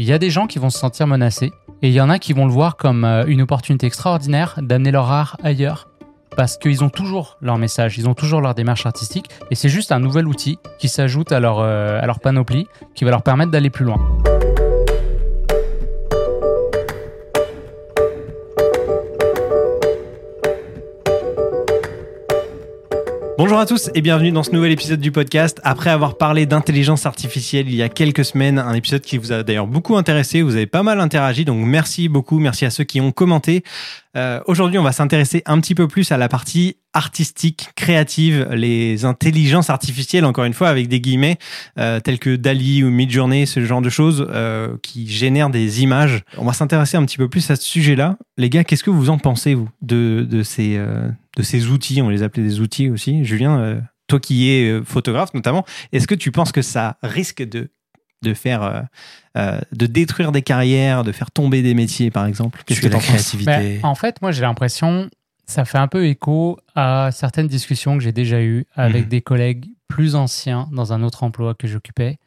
Il y a des gens qui vont se sentir menacés et il y en a qui vont le voir comme euh, une opportunité extraordinaire d'amener leur art ailleurs. Parce qu'ils ont toujours leur message, ils ont toujours leur démarche artistique et c'est juste un nouvel outil qui s'ajoute à, leur, euh, à leur panoplie qui va leur permettre d'aller plus loin. Bonjour à tous et bienvenue dans ce nouvel épisode du podcast. Après avoir parlé d'intelligence artificielle il y a quelques semaines, un épisode qui vous a d'ailleurs beaucoup intéressé, vous avez pas mal interagi, donc merci beaucoup, merci à ceux qui ont commenté. Euh, Aujourd'hui, on va s'intéresser un petit peu plus à la partie artistique, créative, les intelligences artificielles, encore une fois, avec des guillemets, euh, tels que Dali ou Midjourney, ce genre de choses euh, qui génèrent des images. On va s'intéresser un petit peu plus à ce sujet-là. Les gars, qu'est-ce que vous en pensez, vous, de, de, ces, euh, de ces outils? On les appelait des outils aussi. Julien, euh, toi qui es photographe notamment, est-ce que tu penses que ça risque de de faire euh, euh, de détruire des carrières, de faire tomber des métiers par exemple? Qu'est-ce que la créativité Ben, en fait, moi j'ai l'impression, ça fait un peu écho à certaines discussions que j'ai déjà eues avec Mhm. des collègues plus anciens dans un autre emploi que j'occupais,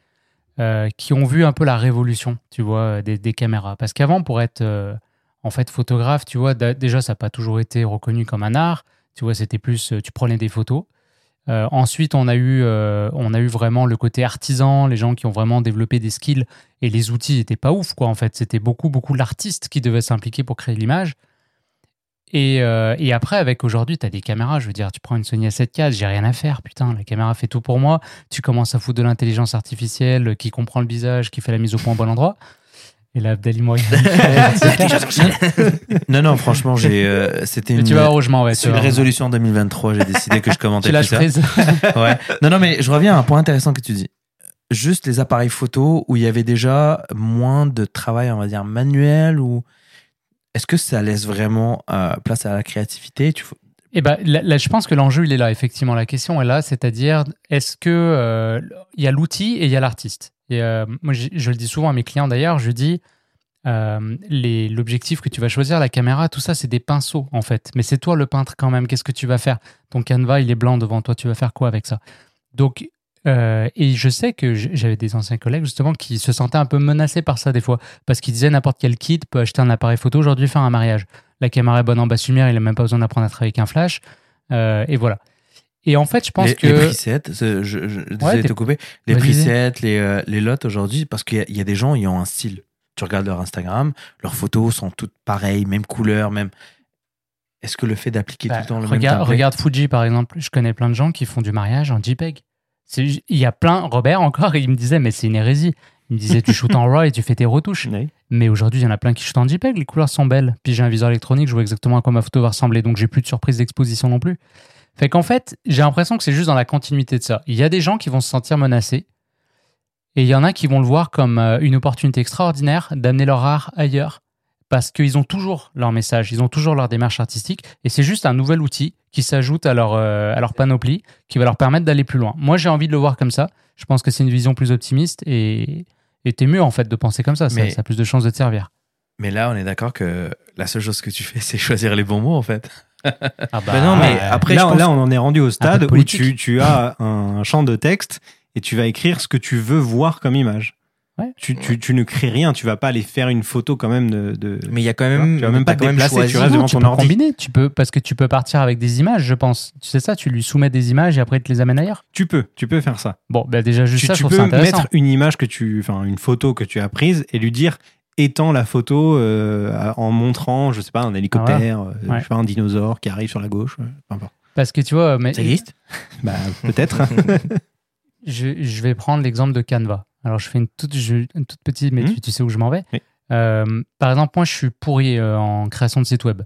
euh, qui ont vu un peu la révolution, tu vois, des, des caméras. Parce qu'avant, pour être euh, en fait photographe, tu vois, déjà ça n'a pas toujours été reconnu comme un art. Tu vois, c'était plus, euh, tu prenais des photos. Euh, ensuite, on a, eu, euh, on a eu vraiment le côté artisan, les gens qui ont vraiment développé des skills et les outils n'étaient pas ouf, quoi, en fait. C'était beaucoup, beaucoup l'artiste qui devait s'impliquer pour créer l'image. Et, euh, et après, avec aujourd'hui, tu as des caméras. Je veux dire, tu prends une Sony A7 IV, j'ai rien à faire. Putain, la caméra fait tout pour moi. Tu commences à foutre de l'intelligence artificielle qui comprend le visage, qui fait la mise au point au bon endroit. Et là, Abdali Non, non, franchement, j'ai. euh, C'était une, tu vas voir où je m'en vais. c'est une résolution 2023. J'ai décidé que je commentais Tu plus ça. prise. Ouais. Non, non, mais je reviens à un point intéressant que tu dis. Juste les appareils photo où il y avait déjà moins de travail, on va dire, manuel ou. Est-ce que ça laisse vraiment euh, place à la créativité? Eh ben, là, je pense que l'enjeu, il est là, effectivement. La question est là, c'est-à-dire, est-ce que euh, il y a l'outil et il y a l'artiste? Et euh, moi, je, je le dis souvent à mes clients d'ailleurs, je dis, l'objectif que tu vas choisir, la caméra, tout ça, c'est des pinceaux, en fait. Mais c'est toi le peintre quand même. Qu'est-ce que tu vas faire? Ton canevas, il est blanc devant toi, tu vas faire quoi avec ça? Donc, euh, et je sais que j'avais des anciens collègues, justement, qui se sentaient un peu menacés par ça, des fois. Parce qu'ils disaient, n'importe quel kid peut acheter un appareil photo aujourd'hui, faire un mariage la caméra est bonne en basse lumière, il n'a même pas besoin d'apprendre à travailler avec un flash. Euh, et voilà. Et en fait, je pense les, que. les presets, je, je, te couper, les presets, les, euh, les lots aujourd'hui, parce qu'il y, y a des gens, ils ont un style. Tu regardes leur Instagram, leurs photos sont toutes pareilles, même couleur, même. Est-ce que le fait d'appliquer Bah, tout le temps le regarde, même template- regarde Fuji, par exemple. Je connais plein de gens qui font du mariage en JPEG. Il y a plein. Robert, encore, il me disait, mais c'est une hérésie. Il me disait, tu shootes en RAW et tu fais tes retouches. Oui. Mais aujourd'hui, il y en a plein qui shootent en JPEG. Les couleurs sont belles. Puis j'ai un viseur électronique, je vois exactement à quoi ma photo va ressembler. Donc j'ai plus de surprise d'exposition non plus. Fait qu'en fait, j'ai l'impression que c'est juste dans la continuité de ça. Il y a des gens qui vont se sentir menacés. Et il y en a qui vont le voir comme euh, une opportunité extraordinaire d'amener leur art ailleurs. Parce qu'ils ont toujours leur message, ils ont toujours leur démarche artistique. Et c'est juste un nouvel outil qui s'ajoute à leur, euh, à leur panoplie, qui va leur permettre d'aller plus loin. Moi, j'ai envie de le voir comme ça. Je pense que c'est une vision plus optimiste et t'es mieux en fait de penser comme ça. Ça, Mais- ça a plus de chances de te servir. Mais là, on est d'accord que la seule chose que tu fais, c'est choisir les bons mots, en fait. Ah Bah non, mais euh, après, là, je pense- là, on en est rendu au stade de où tu as un champ de texte et tu vas écrire ce que tu veux voir comme image. Ouais. Tu, tu, tu ne crées rien, tu vas pas aller faire une photo quand même de. de- Mais il y a quand Tu même. vas même pas te quand même déplacer, choisi- tu restes Non, devant tu ton peux ordi. combiner, tu peux parce que tu peux partir avec des images, je pense. Tu sais ça, tu lui soumets des images et après il te les amène ailleurs. Tu peux, tu peux faire ça. Bon, bah déjà juste Tu, ça, tu je trouve peux ça intéressant. mettre une image que tu, enfin une photo que tu as prise et lui dire étends la photo euh, en montrant, je sais pas, un hélicoptère, euh, Ouais. je sais pas, un dinosaure qui arrive sur la gauche, euh, peu importe. Parce que tu vois, mais Ça existe? Bah peut-être. je, je vais prendre l'exemple de Canva. Alors, je fais une toute, je- une toute petite, mais Mhm. tu, tu sais où je m'en vais. Oui. Euh, par exemple, moi, je suis pourri euh, en création de site web.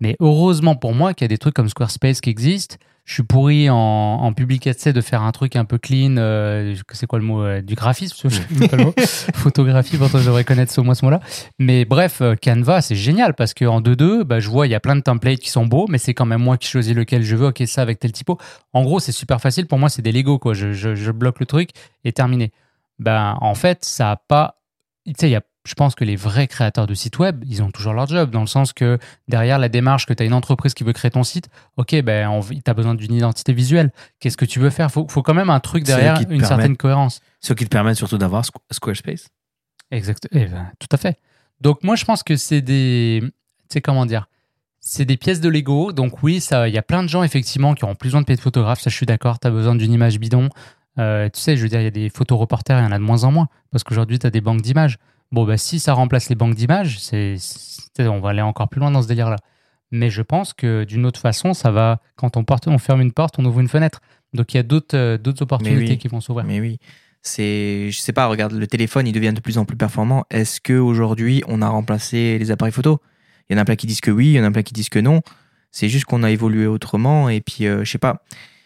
Mais heureusement pour moi qu'il y a des trucs comme Squarespace qui existent. Je suis pourri en, en public de faire un truc un peu clean. euh, c'est quoi le mot euh, Du graphisme je sais pas le mot. Photographie, pourtant je devrais connaître ce mot, ce mot-là. Mais bref, Canva, c'est génial parce qu'en 2-2, bah, je vois, il y a plein de templates qui sont beaux, mais c'est quand même moi qui choisis lequel je veux. Ok, ça avec tel typo. En gros, c'est super facile. Pour moi, c'est des Lego. Quoi. Je, je- je bloque le truc et terminé. Ben, en fait, ça a pas. Tu sais, il y a je pense que les vrais créateurs de sites web, ils ont toujours leur job, dans le sens que derrière la démarche que tu as une entreprise qui veut créer ton site, ok, ben, tu as besoin d'une identité visuelle. Qu'est-ce que tu veux faire? Faut, faut quand même un truc derrière, une permet- certaine cohérence. Ce qui te permet surtout d'avoir Squ- Squarespace. Exact. eh ben, tout à fait. Donc moi, je pense que c'est des, tu sais comment dire, c'est des pièces de Lego. Donc oui, ça, il y a plein de gens effectivement qui auront plus besoin de payer de photographe. Ça, je suis d'accord. Tu as besoin d'une image bidon. Euh, tu sais, je veux dire, il y a des photoreporters, il y en a de moins en moins parce qu'aujourd'hui, tu as des banques d'images. Bon, bah si ça remplace les banques d'images, c'est, on va aller encore plus loin dans ce délire-là. Mais je pense que d'une autre façon, ça va. Quand on porte, on ferme une porte, on ouvre une fenêtre. Donc il y a d'autres, euh, d'autres opportunités oui. qui vont s'ouvrir. Mais oui. C'est, je sais pas, regarde, le téléphone, il devient de plus en plus performant. Est-ce que aujourd'hui, on a remplacé les appareils photo? Il y en a plein qui disent que oui, il y en a plein qui disent que non. C'est juste qu'on a évolué autrement. Et puis, euh, je sais pas.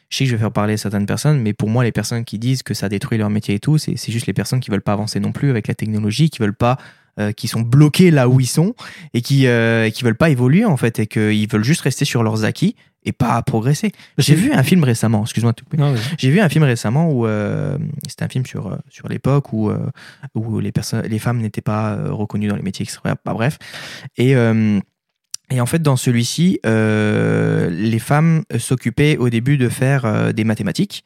Je sais que je vais faire parler certaines personnes, mais pour moi, les personnes qui disent que ça détruit leur métier et tout, c'est juste les personnes qui veulent pas avancer non plus avec la technologie, qui veulent pas, euh, qui sont bloqués là où ils sont et qui, euh, qui veulent pas évoluer en fait, et qu'ils veulent juste rester sur leurs acquis et pas progresser. J'ai vu un film récemment, excuse-moi, vas-y. J'ai vu un film récemment où euh, c'était un film sur euh, sur l'époque où où les personnes les femmes n'étaient pas reconnues dans les métiers extraordinaires pas bref et et en fait dans celui-ci euh, les femmes s'occupaient au début de faire euh, des mathématiques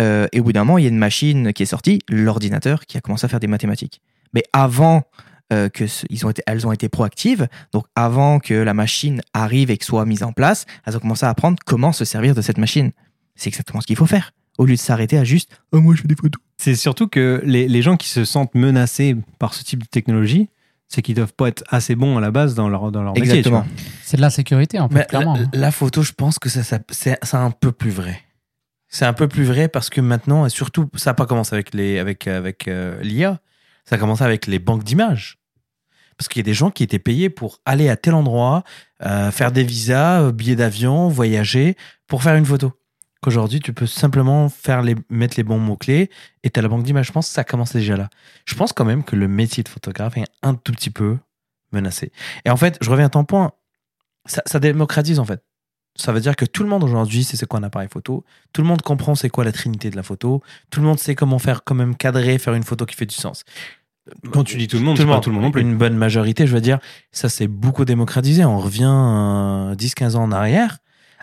Euh, et au bout d'un moment il y a une machine qui est sortie l'ordinateur qui a commencé à faire des mathématiques mais avant euh, que ils ont été, elles ont été proactives. Donc avant que la machine arrive et que soit mise en place, elles ont commencé à apprendre comment se servir de cette machine. C'est exactement ce qu'il faut faire. Au lieu de s'arrêter à juste oh moi je fais des photos. C'est surtout que les gens qui se sentent menacés par ce type de technologie, c'est qu'ils doivent pas être assez bons à la base dans leur, dans leur métier. Exactement. C'est de l'insécurité en fait, Mais clairement. la, hein. la photo, je pense que ça, ça- c'est c'est un peu plus vrai. C'est un peu plus vrai parce que maintenant, et surtout, ça n'a pas commencé avec les avec avec euh, l'IA, ça a commencé avec les banques d'images. Parce qu'il y a des gens qui étaient payés pour aller à tel endroit, euh, faire des visas, euh, billets d'avion, voyager pour faire une photo. Qu'aujourd'hui, tu peux simplement faire les, mettre les bons mots-clés et tu as la banque d'images. Je pense que ça commence déjà là. Je pense quand même que le métier de photographe est un tout petit peu menacé. Et en fait, je reviens à ton point, ça, ça démocratise en fait. Ça veut dire que tout le monde aujourd'hui sait c'est quoi un appareil photo. Tout le monde comprend c'est quoi la trinité de la photo. Tout le monde sait comment faire, quand même cadrer, faire une photo qui fait du sens. Quand tu dis tout le monde, c'est pas tout le monde non plus. Une bonne majorité, je veux dire, ça c'est beaucoup démocratisé. On revient euh, 10-15 ans en arrière.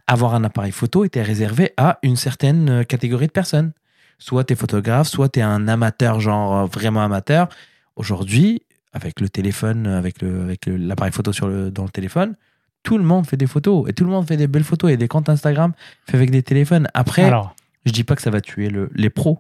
Avoir un appareil photo était réservé à une certaine euh, catégorie de personnes. Soit tu es photographe, soit tu es un amateur, genre euh, vraiment amateur. Aujourd'hui, avec le téléphone, avec le- avec l'appareil photo sur le, dans le téléphone, tout le monde fait des photos. Et tout le monde fait des belles photos. Et des comptes Instagram faits avec des téléphones. Après, Alors, je dis pas que ça va tuer le- les pros.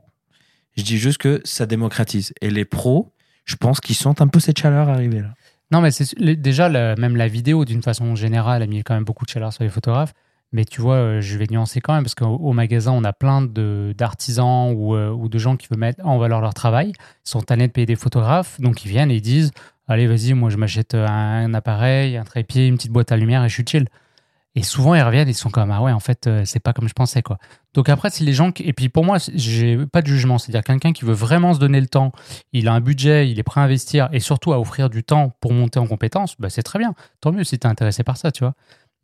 Je dis juste que ça démocratise. Et les pros, je pense qu'ils sentent un peu cette chaleur arriver là. Non, mais c'est déjà, même la vidéo, d'une façon générale, a mis quand même beaucoup de chaleur sur les photographes. Mais tu vois, euh, je vais nuancer quand même, parce qu'au au magasin, on a plein d'artisans ou, euh, ou de gens qui veulent mettre en valeur leur travail. Ils sont tannés de payer des photographes, donc ils viennent et ils disent Allez, vas-y, moi je m'achète un, appareil, un trépied, une petite boîte à lumière et je suis chill. Et souvent, ils reviennent, ils sont comme Ah ouais, en fait, euh, c'est pas comme je pensais, quoi. Donc après, si les gens. Et puis pour moi, j'ai pas de jugement. C'est-à-dire quelqu'un qui veut vraiment se donner le temps, il a un budget, il est prêt à investir et surtout à offrir du temps pour monter en compétences, bah, c'est très bien. Tant mieux si tu es intéressé par ça, tu vois.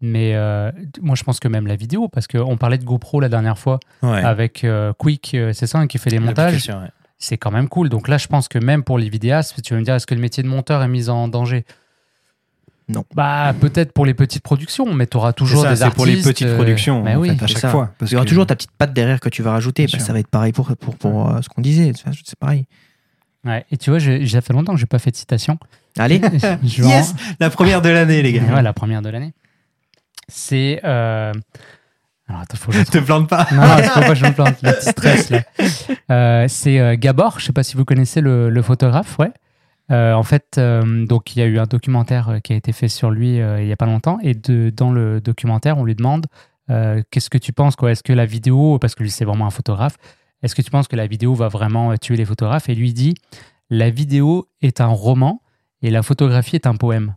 Mais euh, moi, je pense que même la vidéo, parce qu'on parlait de GoPro la dernière fois Ouais. avec euh, Quick, euh, c'est ça, hein, qui fait les montages, ouais. c'est quand même cool. Donc là, je pense que même pour les vidéastes, tu vas me dire, est-ce que le métier de monteur est mis en danger? Non. Bah, peut-être pour les petites productions, mais tu auras toujours ça, des c'est artistes. pour les petites euh, productions, mais en oui. fait, à chaque ça. fois. Parce Il y aura que- toujours ta petite patte derrière que tu vas rajouter. Bah, ça va être pareil pour, pour, pour euh, ce qu'on disait. C'est pareil. Ouais. Et tu vois, j'ai- ça fait longtemps que j'ai pas fait de citation. Allez. En- Yes La première de l'année, les gars. Ouais, la première de l'année. C'est. euh, Alors, attends, faut que je Te plante pas. Non, non, faut pas que je me plante, le petit stress là. Euh, c'est euh, Gabor, je sais pas si vous connaissez le, le photographe, ouais. Euh, en fait, donc il y a eu un documentaire qui a été fait sur lui il y a pas longtemps, et de, dans le documentaire, on lui demande qu'est-ce que tu penses, quoi? Est-ce que la vidéo, parce que lui c'est vraiment un photographe, est-ce que tu penses que la vidéo va vraiment tuer les photographes? Et lui dit la vidéo est un roman et la photographie est un poème.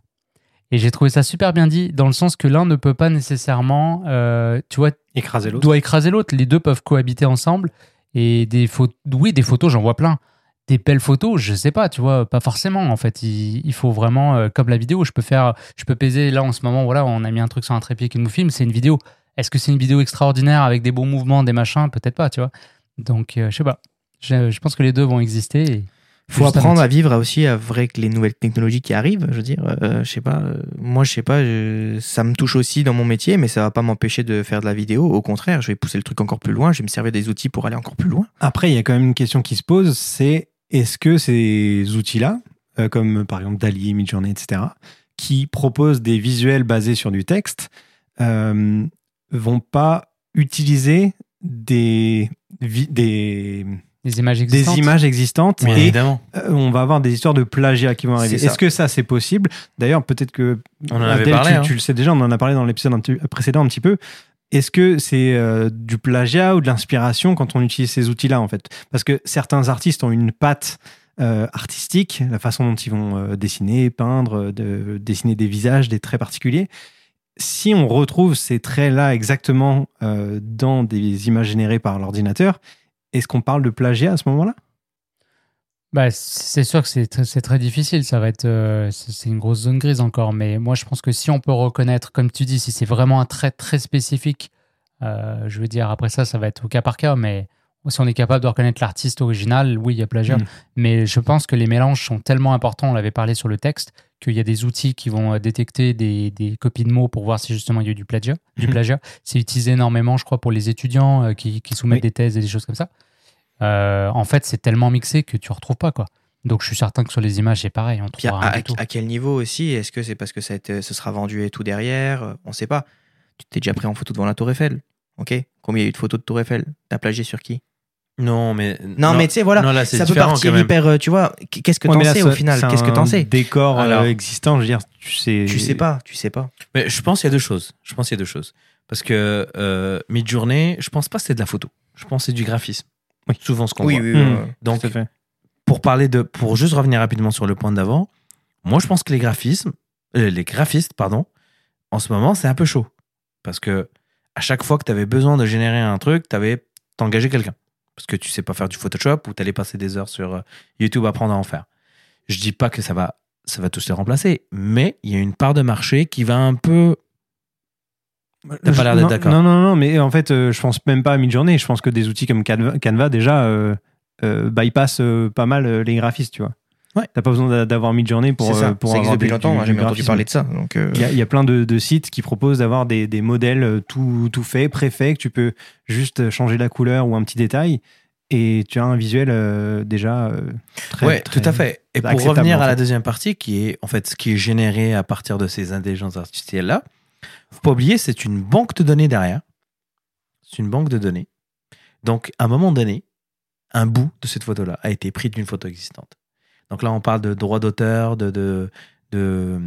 Et j'ai trouvé ça super bien dit, dans le sens que l'un ne peut pas nécessairement, euh, tu vois, Écraser l'autre. doit écraser l'autre. Les deux peuvent cohabiter ensemble. Et des photos, oui, des photos, j'en vois plein. Des belles photos, je sais pas, tu vois, pas forcément. En fait, il, il faut vraiment, euh, comme la vidéo, je peux faire, je peux peser là en ce moment. Voilà, on a mis un truc sur un trépied qui nous filme, c'est une vidéo. Est-ce que c'est une vidéo extraordinaire avec des beaux mouvements, des machins? Peut-être pas, tu vois. Donc, euh, je sais pas. Je, je pense que les deux vont exister. et- faut Juste apprendre à vivre aussi avec les nouvelles technologies qui arrivent. Je veux dire, euh, je sais pas. euh, moi, je sais pas. je- ça me touche aussi dans mon métier, mais ça va pas m'empêcher de faire de la vidéo. Au contraire, je vais pousser le truc encore plus loin. Je vais me servir des outils pour aller encore plus loin. Après, il y a quand même une question qui se pose, c'est est-ce que ces outils-là euh, comme par exemple Dali, Midjourney, etc., qui proposent des visuels basés sur du texte, vont pas utiliser des, vi- des, images des existantes. images existantes Bien et évidemment. euh, on va avoir des histoires de plagiat qui vont arriver. Est-ce que ça c'est possible? D'ailleurs, peut-être que On en avait parlé, tu, hein. tu le sais déjà, on en a parlé dans l'épisode précédent un petit peu. Est-ce que c'est euh, du plagiat ou de l'inspiration quand on utilise ces outils-là en fait? Parce que certains artistes ont une patte euh, artistique, la façon dont ils vont euh, dessiner, peindre, de, dessiner des visages, des traits particuliers. Si on retrouve ces traits-là exactement euh, dans des images générées par l'ordinateur, est-ce qu'on parle de plagiat à ce moment-là? Bah, c'est sûr que c'est tr- c'est très difficile. Ça va être, euh, c'est une grosse zone grise encore. Mais moi, je pense que si on peut reconnaître, comme tu dis, si c'est vraiment un trait très spécifique, euh, je veux dire, après ça, ça va être au cas par cas. Mais si on est capable de reconnaître l'artiste original, oui, il y a plagiat. Mm. Mais je pense que les mélanges sont tellement importants. On l'avait parlé sur le texte qu'il y a des outils qui vont euh, détecter des, des copies de mots pour voir si justement il y a eu du plagiat. Du Mhm. plagiat. C'est utilisé énormément, je crois, pour les étudiants euh, qui, qui soumettent Oui. des thèses et des choses comme ça. Euh, en fait, c'est tellement mixé que tu retrouves pas quoi. Donc, je suis certain que sur les images, c'est pareil. On Puis à, à- du tout. à quel niveau aussi? Est-ce que c'est parce que ça a été- ce sera vendu et tout derrière? On sait pas. Tu t'es déjà pris en photo devant la Tour Eiffel. Ok? Combien il y a eu de photos de Tour Eiffel? T'as plagié sur qui? Non, mais. Non, mais tu sais, voilà. Non, là, c'est Ça peut partir hyper. euh, Tu vois, qu'est-ce que Ouais, t'en sais au final? Qu'est-ce que t'en sais? Décor euh, Alors- existant, je veux dire, tu sais. Tu sais pas, tu sais pas. Mais je pense qu'il y a deux choses. Je pense qu'il y a deux choses. Parce que euh, Midjourney, je pense pas que c'est de la photo. Je pense que c'est du graphisme. Oui. Souvent ce qu'on Oui, voit. oui, Hmm. oui. Donc, Tout à fait. pour parler de, pour juste revenir rapidement sur le point d'avant, moi je pense que les graphismes, euh, les graphistes, pardon, en ce moment c'est un peu chaud parce que à chaque fois que tu avais besoin de générer un truc, tu avais t'engager quelqu'un parce que tu sais pas faire du Photoshop ou tu allais passer des heures sur euh, YouTube à apprendre à en faire. Je dis pas que ça va, ça va tous les remplacer, mais il y a une part de marché qui va un peu. T'as pas l'air d'être Non, d'accord. Non, non, non, mais en fait, euh, je pense même pas à Midjourney. Je pense que des outils comme Canva, Canva, déjà, euh, euh, bypassent euh, pas mal euh, les graphistes, tu vois. Ouais. T'as pas besoin d'a- d'avoir Midjourney pour, C'est ça. euh, pour ça existe depuis longtemps. Moi, j'ai entendu parler de ça. Donc, euh, Il y, a, il y a plein de, de sites qui proposent d'avoir des, des modèles euh, tout, tout faits, préfaits, que tu peux juste changer la couleur ou un petit détail. Et tu as un visuel euh, déjà euh, très. ouais, très- tout à fait. Et pour revenir en à la deuxième partie, qui est en fait ce qui est généré à partir de ces intelligences artificielles-là, faut pas oublier, c'est une banque de données derrière. C'est une banque de données. Donc, à un moment donné, un bout de cette photo-là a été pris d'une photo existante. Donc là, on parle de droit d'auteur, de, de, de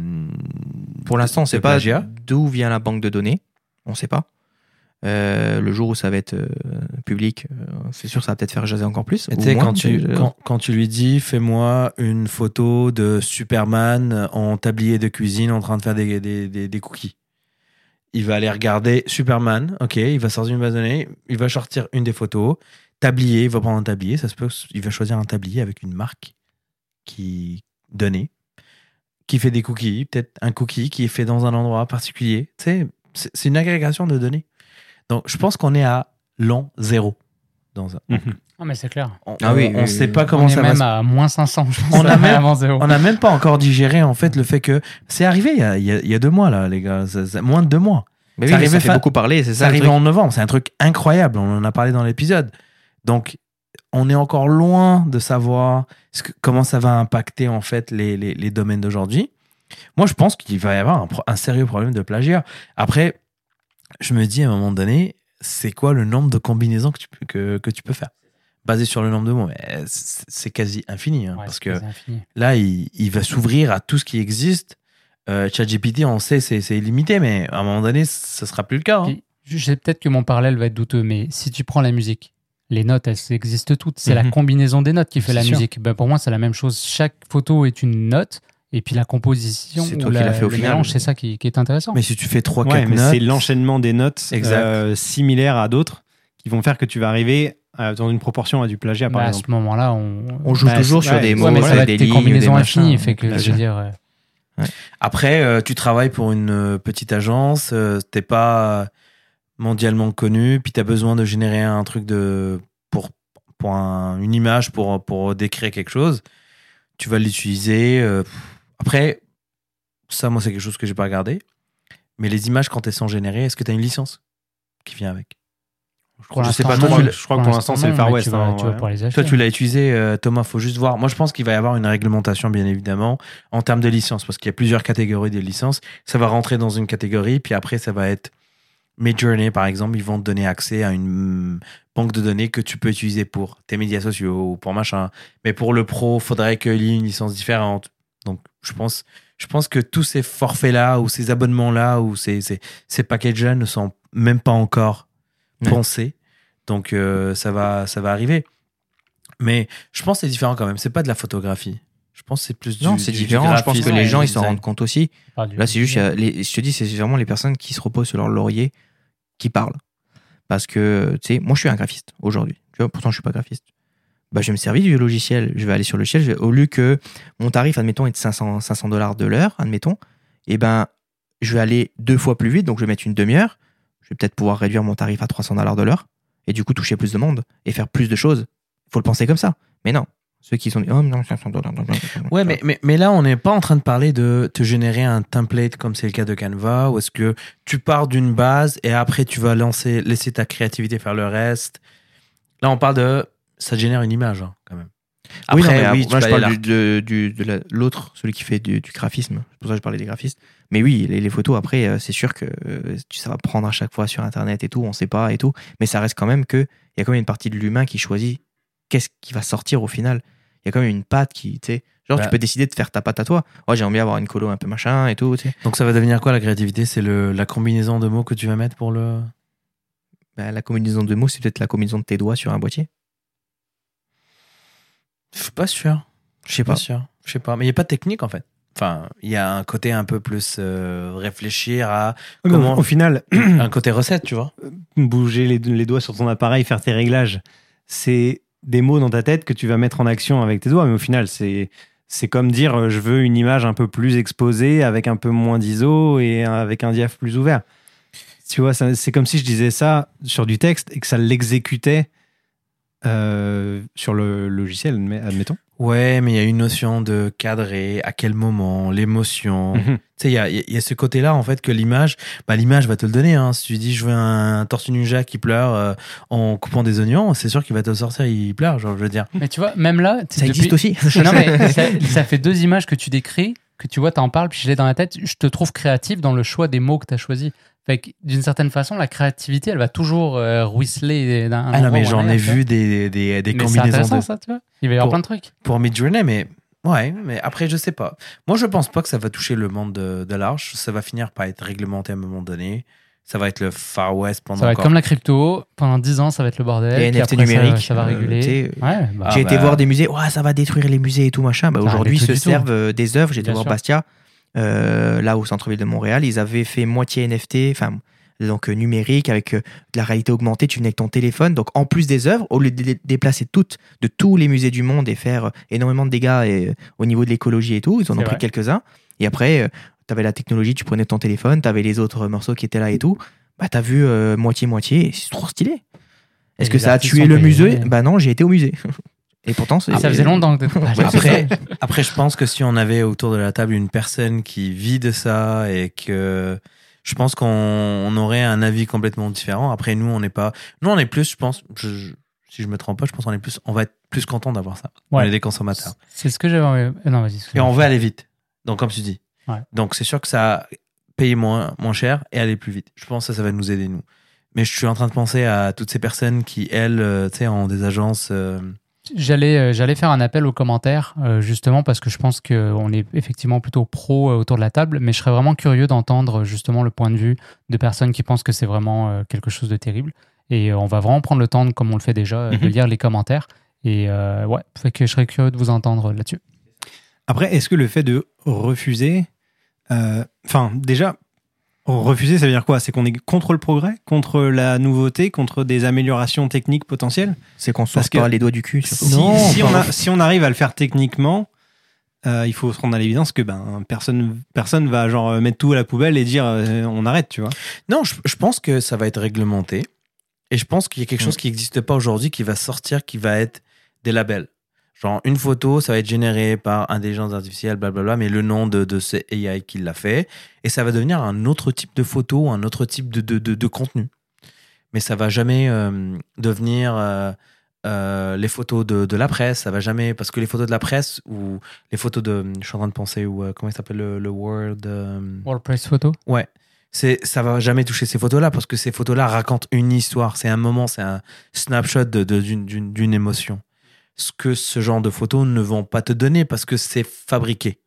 pour l'instant, on de sait pas d'où vient la banque de données. On sait pas. Euh, le jour où ça va être euh, public, euh, c'est sûr, ça va peut-être faire jaser encore plus. Ou moins, quand tu, quand, quand tu lui dis, fais-moi une photo de Superman en tablier de cuisine en train de faire des, des, des, des cookies. Il va aller regarder Superman, ok, il va sortir une base il va sortir une des photos, tablier, il va prendre un tablier, ça se peut, il va choisir un tablier avec une marque qui donnée, qui fait des cookies, peut-être un cookie qui est fait dans un endroit particulier. Tu sais, c'est c'est une agrégation de données. Donc, je pense qu'on est à l'an zéro. Dans un, Mhm. Ah, mais c'est clair. on Ah oui, on- oui, sait pas comment on ça est même à moins 500, je pense. On a même-. On n'a même pas encore digéré en fait le fait que c'est arrivé il y a, il y a- il y a deux mois là les gars, Ça- ça- moins de deux mois. Mais Ça oui, mais ça arrivait fait beaucoup parler, c'est ça. le arrivé truc. en novembre, c'est un truc incroyable, on en a parlé dans l'épisode. Donc on est encore loin de savoir ce que- comment ça va impacter en fait les, les- les domaines d'aujourd'hui. Moi je pense qu'il va y avoir un, un sérieux problème de plagiat. Après, je me dis à un moment donné, c'est quoi le nombre de combinaisons que tu que, que tu peux faire? Basé sur le nombre de mots, mais c'est quasi infini. hein, Ouais, parce que infini. là, il, il va s'ouvrir à tout ce qui existe. Euh, ChatGPT, on sait, c'est c'est limité, mais à un moment donné, ce sera plus le cas. hein. Puis, je sais peut-être que mon parallèle va être douteux, mais si tu prends la musique, les notes, elles existent toutes. C'est la Mhm. combinaison des notes qui fait la sûr. musique. Ben, pour moi, c'est la même chose. Chaque photo est une note, et puis la composition, C'est ou toi qui la- l'as fait au le final. mélange, c'est ça qui, qui est intéressant. Mais si tu fais 3 Ouais, 4 mais notes, c'est l'enchaînement des notes Exact. euh, similaires à d'autres qui vont faire que tu vas arriver à- dans une proportion à du plagiat, par Bah, à exemple. ce moment-là, on. On joue Bah, toujours sur ouais, des ouais, mots, ouais, mais ça sur va des être des lignes, des combinaisons machins. infinies, fait que je veux dire. euh, Après, euh, tu travailles pour une euh, petite agence, euh, t'es pas mondialement connu, puis tu as besoin de générer un truc de pour, pour un- une image pour, pour décrire quelque chose. Tu vas l'utiliser. euh, après, ça, moi, c'est quelque chose que j'ai pas regardé. Mais les images, quand elles sont générées, est-ce que tu as une licence qui vient avec? Je sais l'instant, pas, toi, non. tu l'as- je crois que pour l'instant, c'est le Far West, Tu vas, hein, tu vas ouais. pouvoir les acheter. Toi, tu l'as utilisé, euh, Thomas. Faut juste voir. Moi, je pense qu'il va y avoir une réglementation, bien évidemment, en termes de licences, parce qu'il y a plusieurs catégories de licences. Ça va rentrer dans une catégorie, puis après, ça va être Midjourney, par exemple. Ils vont te donner accès à une mm, banque de données que tu peux utiliser pour tes médias sociaux ou pour machin. Mais pour le pro, faudrait qu'il y ait une licence différente. Donc, je pense, je pense que tous ces forfaits-là ou ces abonnements-là ou ces, ces, ces packages-là ne sont même pas encore Ouais. pensés. Donc, euh, ça, va, ça va arriver. Mais je pense que c'est différent quand même. C'est pas de la photographie. Je pense que c'est plus du Non, c'est différent. Je pense que les gens, ils s'en rendent compte aussi. Là, c'est juste, les- je te dis, c'est vraiment les personnes qui se reposent sur leur laurier qui parlent. Parce que, tu sais, moi, je suis un graphiste aujourd'hui. Tu vois, pourtant, je suis pas graphiste. Bah, je vais me servir du logiciel. Je vais aller sur le logiciel. vais- au lieu que mon tarif, admettons, est de 500, 500 dollars de l'heure, admettons, et ben, je vais aller deux fois plus vite. Donc, je vais mettre une demi-heure. Je vais peut-être pouvoir réduire mon tarif à 300 dollars de l'heure. Et du coup, toucher plus de monde et faire plus de choses. faut le penser comme ça. Mais non. Ceux qui sont oh non, 500 dollars. Ouais, mais, mais, mais là, on n'est pas en train de parler de te générer un template comme c'est le cas de Canva, où est-ce que tu pars d'une base et après tu vas lancer, laisser ta créativité faire le reste. Là, on parle de. Ça génère une image, hein, quand même. oui, non, Après, mais oui, moi, je aller parle du- de, du- de la- l'autre, celui qui fait du, du graphisme. C'est pour ça que je parlais des graphistes. Mais oui, les, les photos, après, euh, c'est sûr que euh, tu- ça va prendre à chaque fois sur Internet et tout, on sait pas et tout. Mais ça reste quand même que il y a quand même une partie de l'humain qui choisit qu'est-ce qui va sortir au final. Il y a quand même une patte qui, tu sais, genre, Bah. tu peux décider de faire ta patte à toi. Oh, j'ai envie d'avoir une colo un peu machin et tout, tu sais. Donc, ça va devenir quoi la créativité? C'est la combinaison de mots que tu vas mettre pour le. Bah, la combinaison de mots, c'est peut-être la combinaison de tes doigts sur un boîtier. Je suis pas sûr. Je sais Pas pas. sûr. Je sais pas. Mais il n'y a pas de technique, en fait. Enfin, il y a un côté un peu plus euh, réfléchir à Comment- Au final, un côté recette, tu vois. bouger les, les doigts sur ton appareil, faire tes réglages, c'est des mots dans ta tête que tu vas mettre en action avec tes doigts. Mais au final, c'est c'est comme dire euh, je veux une image un peu plus exposée, avec un peu moins d'ISO et avec un diaph plus ouvert. Tu vois, c'est comme si je disais ça sur du texte et que ça l'exécutait euh, sur le logiciel, admet- admettons. Ouais, mais il y a une notion de cadrer, à quel moment, l'émotion. Mhm. Tu sais, il y a, il y a ce côté-là, en fait, que l'image, bah, l'image va te le donner. Hein. Si tu dis, je veux un tortue ninja qui pleure euh, en coupant des oignons, c'est sûr qu'il va te sortir, il pleure, genre, je veux dire. Mais tu vois, même là, Ça existe aussi. non, mais ça, ça fait deux images que tu décris, que tu vois, t'en parles, puis je l'ai dans la tête. Je te trouve créatif dans le choix des mots que tu as choisis. Fait que d'une certaine façon, la créativité, elle va toujours euh, ruisseler d'un un Ah non, mais j'en ai vu des, des, des Mais c'est combinaisons de, ça, tu vois. Il va y avoir Pour- plein de trucs. pour Midjourney, mais ouais, mais après, je sais pas. Moi, je pense pas que ça va toucher le monde de, de l'art. Ça va finir par être réglementé à un moment donné. Ça va être le Far West pendant Ça va être encore- comme la crypto. Pendant 10 ans, ça va être le bordel. Puis NFT après, ça- va euh, réguler. ouais, bah, Ah j'ai été bah. voir des musées, ouais, ça va détruire les musées et tout machin. Bah, Aujourd'hui, se servent euh, des œuvres. J'ai été voir. Bastia, euh, là au centre-ville de Montréal. Ils avaient fait moitié NFT, enfin donc euh, numérique avec euh, de la réalité augmentée. Tu venais avec ton téléphone. Donc en plus des œuvres, au lieu de les déplacer toutes de tous les musées du monde et faire énormément de dégâts et, au niveau de l'écologie et tout, ils en ont pris quelques-uns. Et après, tu avais la technologie, tu prenais ton téléphone, tu avais les autres morceaux qui étaient là et tout. Bah t'as vu moitié-moitié. et C'est trop stylé. Est-ce que ça a tué le musée? Bah non, j'ai été au musée. Et pourtant, Et ça faisait longtemps que. Après, après, je pense que si on avait autour de la table une personne qui vit de ça et que je pense qu'on on aurait un avis complètement différent. Après, nous, on n'est pas, nous, on est plus, je pense, je- je- si je me trompe pas, je pense qu'on est plus, on va être plus content d'avoir ça. On Ouais. est des consommateurs. C'est ce que j'avais. euh, Non, vas-y. Et on veut aller vite. Donc, comme tu dis. Ouais. Donc, c'est sûr que ça paye moins, moins cher et aller plus vite. Je pense que ça, ça va nous aider, nous. Mais je suis en train de penser à toutes ces personnes qui, elles, euh, tu sais, ont des agences. euh, J'allais, euh, j'allais faire un appel aux commentaires, euh, justement, parce que je pense qu'on est effectivement plutôt pro euh, autour de la table, mais je serais vraiment curieux d'entendre justement le point de vue de personnes qui pensent que c'est vraiment euh, quelque chose de terrible. Et on va vraiment prendre le temps, de- comme on le fait déjà, de Mhm. lire les commentaires. Et ouais, fait que je serais curieux de vous entendre là-dessus. Après, est-ce que le fait de refuser, enfin, déjà, refuser, ça veut dire quoi? C'est qu'on est contre le progrès, contre la nouveauté, contre des améliorations techniques potentielles? C'est qu'on sort pas les doigts du cul. si, Non, si on a- si on arrive à le faire techniquement, euh, il faut se rendre à l'évidence que ben, personne, personne va genre mettre tout à la poubelle et dire euh, on arrête, tu vois. Non, je, je pense que ça va être réglementé. Et je pense qu'il y a quelque chose qui n'existe pas aujourd'hui qui va sortir, qui va être des labels. Genre, une photo, ça va être généré par intelligence artificielle, blablabla, mais le nom de, de ce AI qui l'a fait. Et ça va devenir un autre type de photo, un autre type de, de, de, de contenu. mais ça va jamais euh, devenir euh, euh, les photos de, de la presse. Ça va jamais parce que les photos de la presse ou les photos de, je suis en train de penser ou comment il s'appelle le, le World. WordPress photo. Ouais. C'est, ça va jamais toucher ces photos-là parce que ces photos-là racontent une histoire. C'est un moment, c'est un snapshot de, de- d'une, d'une, d'une émotion. Ce que ce genre de photos ne vont pas te donner parce que c'est fabriqué.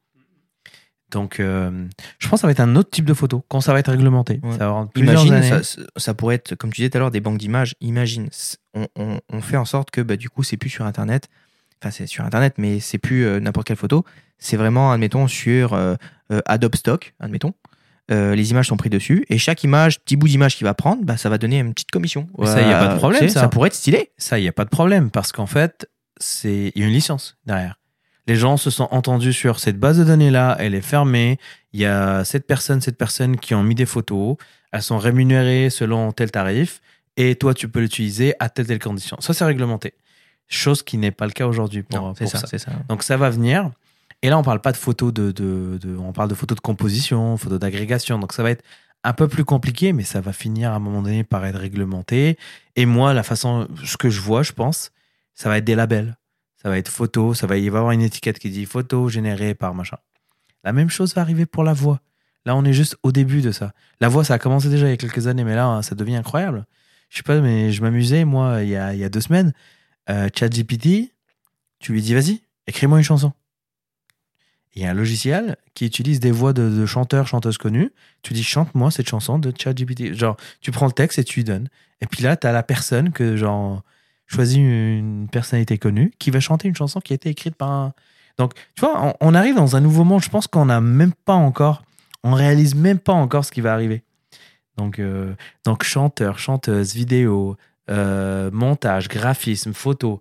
Donc, euh, je pense que ça va être un autre type de photo quand ça va être réglementé. Ouais. Ça va Imagine, ça, ça pourrait être, comme tu disais tout à l'heure, des banques d'images. Imagine, on, on- on fait en sorte que bah, du coup, c'est plus sur Internet. Enfin, c'est sur Internet, mais c'est plus euh, n'importe quelle photo. C'est vraiment, admettons, sur euh, Adobe Stock, admettons. Euh, les images sont prises dessus et chaque image, petit bout d'image qu'il va prendre, bah, ça va donner une petite commission. Ça, y a pas de problème, ça. ça pourrait être stylé. Ça, il n'y a pas de problème parce qu'en fait, c'est il y a une licence derrière. Les gens se sont entendus sur cette base de données-là, elle est fermée. Il y a cette personne, cette personne qui ont mis des photos. Elles sont rémunérées selon tel tarif et toi, tu peux l'utiliser à telle telle condition. Ça, c'est réglementé. Chose qui n'est pas le cas aujourd'hui pour, Non, pour c'est ça, ça. c'est ça. Donc ça va venir. Et là, on parle pas de photos de, de, de- on parle de photos de composition, photos d'agrégation. Donc ça va être un peu plus compliqué, mais ça va finir à un moment donné par être réglementé. Et moi, la façon, ce que je vois, je pense, ça va être des labels. Ça va être photo, ça va y avoir une étiquette qui dit photo générée par machin. La même chose va arriver pour la voix. Là, on est juste au début de ça. La voix, ça a commencé déjà il y a quelques années, mais là, ça devient incroyable. Je sais pas, mais je m'amusais, moi, il y a, il y a deux semaines. Euh, ChatGPT, tu lui dis, vas-y, écris-moi une chanson. Il y a un logiciel qui utilise des voix de, de chanteurs, chanteuses connues. Tu dis, chante-moi cette chanson de ChatGPT. Genre, tu prends le texte et tu lui donnes. Et puis là, tu as la personne que, genre, choisit une personnalité connue qui va chanter une chanson qui a été écrite par un. Donc, tu vois, on, arrive dans un nouveau monde. Je pense qu'on n'a même pas encore. On réalise même pas encore ce qui va arriver. Donc, euh, donc chanteur, chanteuse, vidéo, euh, montage, graphisme, photo,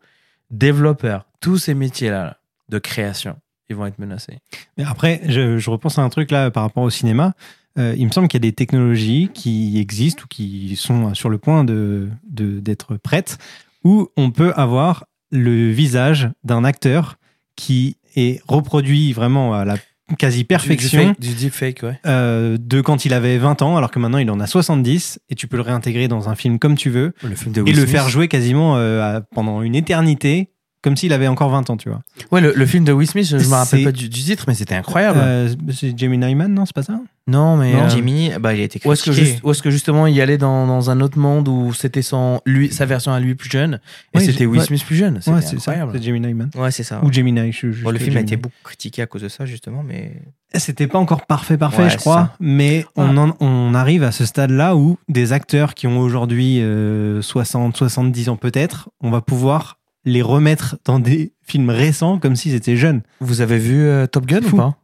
développeur, tous ces métiers-là là, de création, ils vont être menacés. Mais après, je, repense à un truc là par rapport au cinéma. Euh, il me semble qu'il y a des technologies qui existent ou qui sont sur le point de- d'être prêtes où on peut avoir le visage d'un acteur qui est reproduit vraiment à la quasi perfection Du, deepfake, ouais. euh, de quand il avait 20 ans alors que maintenant il en a 70 et tu peux le réintégrer dans un film comme tu veux Le film de et Will le Smith. faire jouer quasiment euh, à- pendant une éternité comme s'il avait encore 20 ans, tu vois. Ouais, le, le film de Will Smith, je, je me rappelle pas du, du titre, mais c'était incroyable. Euh, c'est Jamie Nyman, non, c'est pas ça? Non, mais. non, euh, Jimmy, bah, il a été Ou est-ce que, critiqué. juste- ou est-ce que justement il allait dans, dans un autre monde où c'était son, lui, sa version à lui plus jeune et Oui, c'était Will ouais. Smith plus jeune Ouais, c'est ça. C'est Jamie Nyman. Ouais, c'est ça. Ou Gemini. Je, je- Bon, le film a été beaucoup critiqué à cause de ça, justement, mais C'était pas encore parfait, parfait, Ouais, je crois, mais on, en- on arrive à ce stade-là où des acteurs qui ont aujourd'hui euh, 60, 70 ans peut-être, on va pouvoir les remettre dans des films récents comme s'ils étaient jeunes. Vous avez vu euh, Top Gun Fou. ou pas?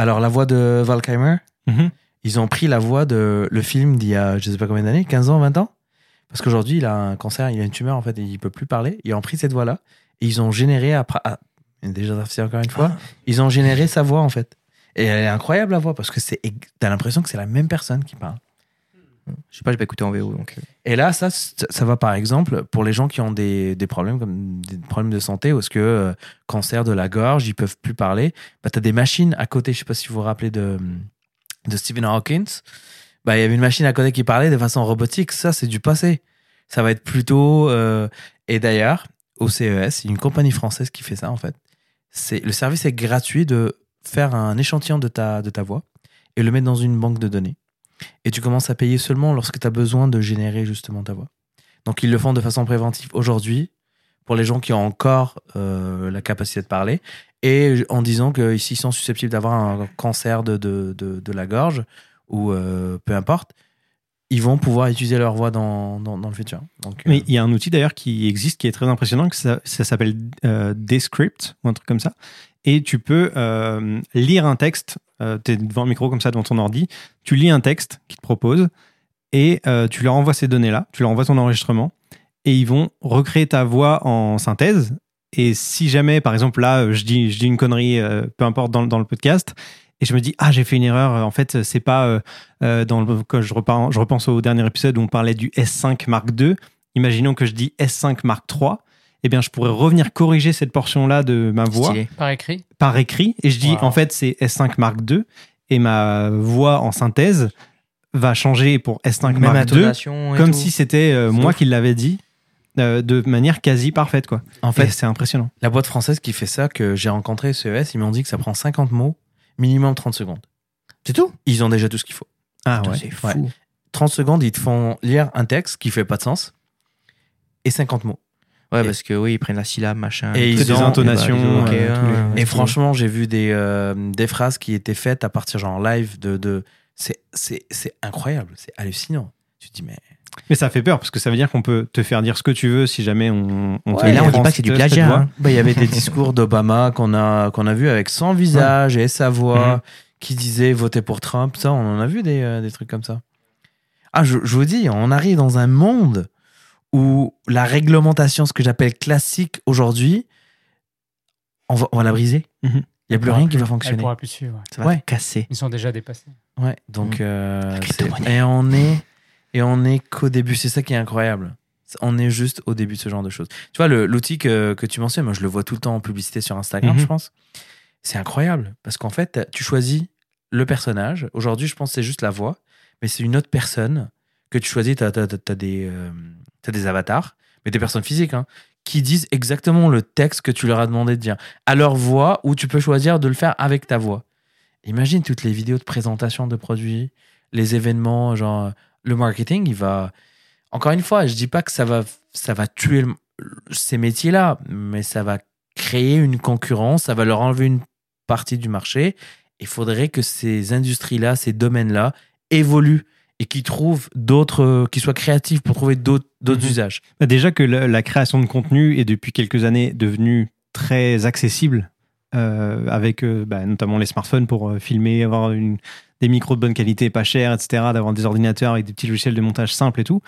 Alors la voix de Valkheimer, Mhm. ils ont pris la voix de le film d'il y a je sais pas combien d'années, 15 ans, 20 ans Parce qu'aujourd'hui il a un cancer, il a une tumeur en fait et il peut plus parler. Ils ont pris cette voix-là et ils ont généré après. Ah, déjà encore une fois. Ils ont généré sa voix en fait. Et elle est incroyable la voix parce que c'est t'as l'impression que c'est la même personne qui parle. Je sais pas, j'ai pas écouté en VO. Euh, Et là, ça, ça va par exemple pour les gens qui ont des, des problèmes comme des problèmes de santé, ou est-ce que euh, cancer de la gorge, ils peuvent plus parler. Bah, t'as des machines à côté. Je sais pas si vous vous rappelez de, de Stephen Hawkins. Bah, il y avait une machine à côté qui parlait de façon robotique. Ça, c'est du passé. Ça va être plutôt. euh, Et d'ailleurs, au CES, une compagnie française qui fait ça en fait. C'est le service est gratuit de faire un échantillon de ta de ta voix et le mettre dans une banque de données. Et tu commences à payer seulement lorsque tu as besoin de générer justement ta voix. Donc ils le font de façon préventive aujourd'hui pour les gens qui ont encore euh, la capacité de parler et en disant que s'ils sont susceptibles d'avoir un cancer de, de, de, de la gorge ou euh, peu importe, ils vont pouvoir utiliser leur voix dans, dans, dans le futur. Donc, euh, Mais il y a un outil d'ailleurs qui existe qui est très impressionnant, que ça, ça s'appelle euh, Descript ou un truc comme ça. Et tu peux euh, lire un texte, tu es devant un micro comme ça devant ton ordi, tu lis un texte qu'il te propose et euh, tu leur envoies ces données-là, tu leur envoies ton enregistrement et ils vont recréer ta voix en synthèse. Et si jamais, par exemple, là, euh, je dis, je dis une connerie, euh, peu importe, dans, le- dans le podcast, et je me dis, ah, j'ai fait une erreur, en fait, c'est pas euh, euh, dans le, quand je, repars, je repense au dernier épisode où on parlait du S5 Mark II. Imaginons que je dis S5 Mark III. Eh bien, je pourrais revenir corriger cette portion-là de ma voix stylé. Par écrit? Par écrit et je dis Wow. en fait c'est S5 Mark II et ma voix en synthèse va changer pour S5 Même Mark II, comme tout. si c'était euh, moi ouf. qui l'avais dit, euh, de manière quasi parfaite, quoi. En fait, c'est impressionnant. la boîte française qui fait ça, que j'ai rencontré CES, ils m'ont dit que ça prend 50 mots, minimum 30 secondes. C'est tout? Ils ont déjà tout ce qu'il faut. Ah ouais. C'est fou. Ouais. 30 secondes, ils te font lire un texte qui fait pas de sens et 50 mots. Ouais, Et- parce que oui, ils prennent la syllabe, machin. Et ils ont- Et intonations, bah, euh, Et franchement, j'ai vu des, euh, des phrases qui étaient faites à partir genre live de. de c'est, c'est, c'est incroyable, c'est hallucinant. Tu te dis, mais. Mais ça fait peur parce que ça veut dire qu'on peut te faire dire ce que tu veux si jamais on, on te Ouais, Et là, on dit pas que c'est du plagiat. hein. Bah, Il y avait des discours d'Obama qu'on a, qu'on a vu avec son visage et sa voix Mhm. qui disait voter pour Trump. Ça, on en a vu des, euh, des trucs comme ça. Ah, je, je vous dis, on arrive dans un monde où la réglementation, ce que j'appelle classique aujourd'hui, on va, on va la briser. Il Mhm. n'y a plus rien qui va fonctionner. Elle pourra plus suivre. ouais. Ça va Ouais. casser. Ils sont déjà dépassés. Ouais, donc Mhm. euh, et on est et on est qu'au début, c'est ça qui est incroyable. On est juste au début de ce genre de choses. Tu vois l'outil que, que tu mentionnes, moi je le vois tout le temps en publicité sur Instagram, Mhm. je pense. C'est incroyable parce qu'en fait, tu choisis le personnage. Aujourd'hui, je pense que c'est juste la voix, mais c'est une autre personne que tu choisis. Tu as, des euh, t'as des avatars, mais des personnes physiques hein, qui disent exactement le texte que tu leur as demandé de dire à leur voix ou tu peux choisir de le faire avec ta voix. Imagine toutes les vidéos de présentation de produits, les événements, genre le marketing, il va. Encore une fois, je dis pas que ça va, ça va tuer ces métiers-là, mais ça va créer une concurrence, ça va leur enlever une partie du marché. Il faudrait que ces industries-là, ces domaines-là évoluent et qu'ils trouvent d'autres, qu'ils soient créatifs pour trouver d'autres, Mhm. usages. Bah, Déjà que la, la création de contenu est depuis quelques années devenue très accessible, euh, avec euh, bah, notamment les smartphones pour euh, filmer, avoir une, des micros de bonne qualité, pas chers, etc., d'avoir des ordinateurs avec des petits logiciels de montage simples et tout.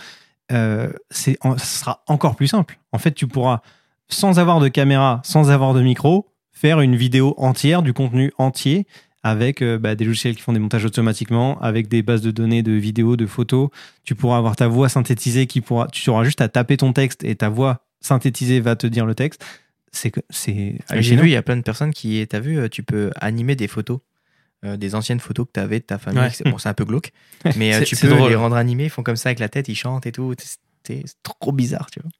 Euh, c'est, en- ça sera encore plus simple. En fait, tu pourras, sans avoir de caméra, sans avoir de micro, faire une vidéo entière, du contenu entier, avec euh, bah, des logiciels qui font des montages automatiquement, avec des bases de données de vidéos, de photos. Tu pourras avoir ta voix synthétisée qui pourra, tu auras juste à taper ton texte et ta voix synthétisée va te dire le texte. C'est c'est J'ai hallucinant. vu, il y a plein de personnes qui, t'as vu, euh, tu peux animer des photos, euh, des anciennes photos que tu avais de ta famille. Ouais. C'est- Bon, c'est un peu glauque, mais euh, tu peux drôle. les rendre animés, ils font comme ça avec la tête, ils chantent et tout. C'est trop bizarre, tu vois.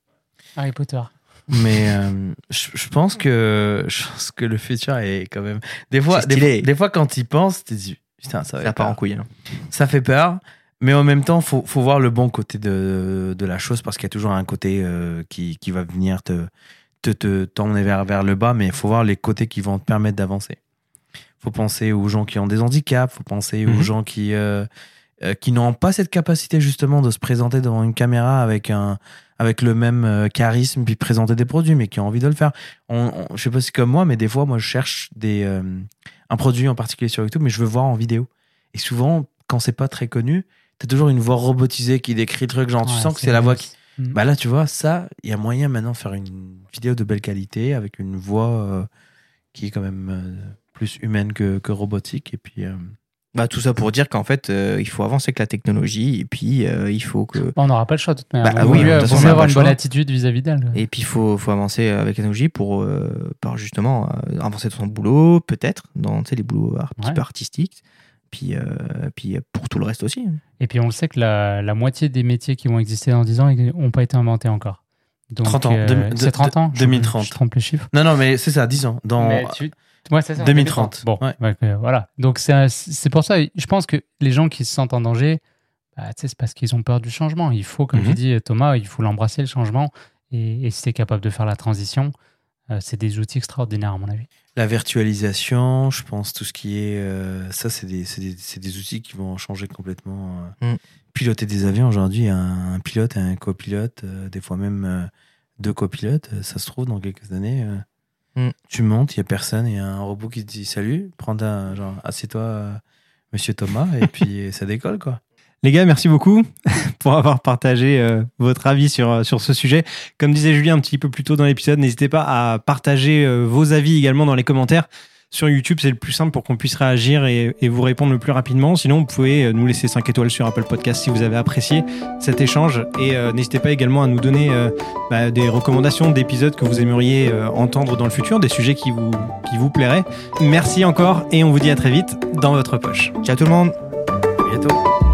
Harry Potter. Mais euh, je, je pense que je pense que le futur est quand même. Des fois, des, fois- des fois, quand tu y penses, tu te dis putain, ça va. Ça part en couille. hein. Ça fait peur, mais en même temps, faut faut voir le bon côté de, de la chose parce qu'il y a toujours un côté euh, qui, qui va venir te te te- t'emmener vers vers le bas, mais il faut voir les côtés qui vont te permettre d'avancer. Faut penser aux gens qui ont des handicaps, faut penser aux Mhm. gens qui euh, qui n'ont pas cette capacité justement de se présenter devant une caméra avec un avec le même euh, charisme puis présenter des produits mais qui ont envie de le faire. On, on- je sais pas si c'est comme moi mais des fois moi je cherche des euh, un produit en particulier sur YouTube mais je veux voir en vidéo. Et souvent quand c'est pas très connu, t'as toujours une voix robotisée qui décrit le truc genre tu sens que c'est la voix qui Mm. bah là tu vois ça, il y a moyen maintenant de faire une vidéo de belle qualité avec une voix euh, qui est quand même euh, plus humaine que, que robotique et puis Bah, tout ça pour dire qu'en fait, euh, il faut avancer avec la technologie et puis euh, il faut que. On n'aura pas le choix de toute manière. Bah, oui, mieux- façon, avoir une bonne attitude vis-à-vis d'elle. Et puis il faut, faut avancer avec la technologie pour, euh, par justement euh, avancer dans son boulot, peut-être, dans tu sais, les boulots un petit Ouais. peu artistiques. Puis, euh, puis pour tout le reste aussi. Et puis on le sait que la, la moitié des métiers qui vont exister dans 10 ans n'ont pas été inventés encore. Donc, 30 ans. euh, c'est deux- 30 ans je- 2030. Je trompe les chiffres. Non, non, mais c'est ça, 10 ans. Dans... Mais tu- Ouais, c'est ça, 2030. Bon, Ouais. ouais, euh, voilà. Donc c'est pour ça, je pense que les gens qui se sentent en danger, bah, c'est parce qu'ils ont peur du changement. Il faut, comme Mhm. tu dis Thomas, il faut l'embrasser le changement. Et, et si tu es capable de faire la transition, euh, c'est des outils extraordinaires à mon avis. La virtualisation, je pense, tout ce qui est. euh, ça, c'est des, c'est des, c'est des outils qui vont changer complètement. euh, Mm. Piloter des avions aujourd'hui, un, un pilote et un copilote, euh, des fois même euh, deux copilotes, ça se trouve dans quelques années. Mm. Tu montes, il n'y a personne, il y a un robot qui te dit salut, prends ta. Genre, assieds-toi, euh, monsieur Thomas, et puis ça décolle, quoi. Les gars, merci beaucoup pour avoir partagé euh, votre avis sur, euh, sur ce sujet. Comme disait Julien un petit peu plus tôt dans l'épisode, n'hésitez pas à partager euh, vos avis également dans les commentaires. Sur YouTube, c'est le plus simple pour qu'on puisse réagir et, et vous répondre le plus rapidement. Sinon, vous pouvez euh, nous laisser 5 étoiles sur Apple Podcast si vous avez apprécié cet échange. Et euh, n'hésitez pas également à nous donner euh, bah, des recommandations d'épisodes que vous aimeriez euh, entendre dans le futur, des sujets qui vous, qui vous plairaient. Merci encore et on vous dit à très vite dans votre poche. Ciao tout le monde À bientôt.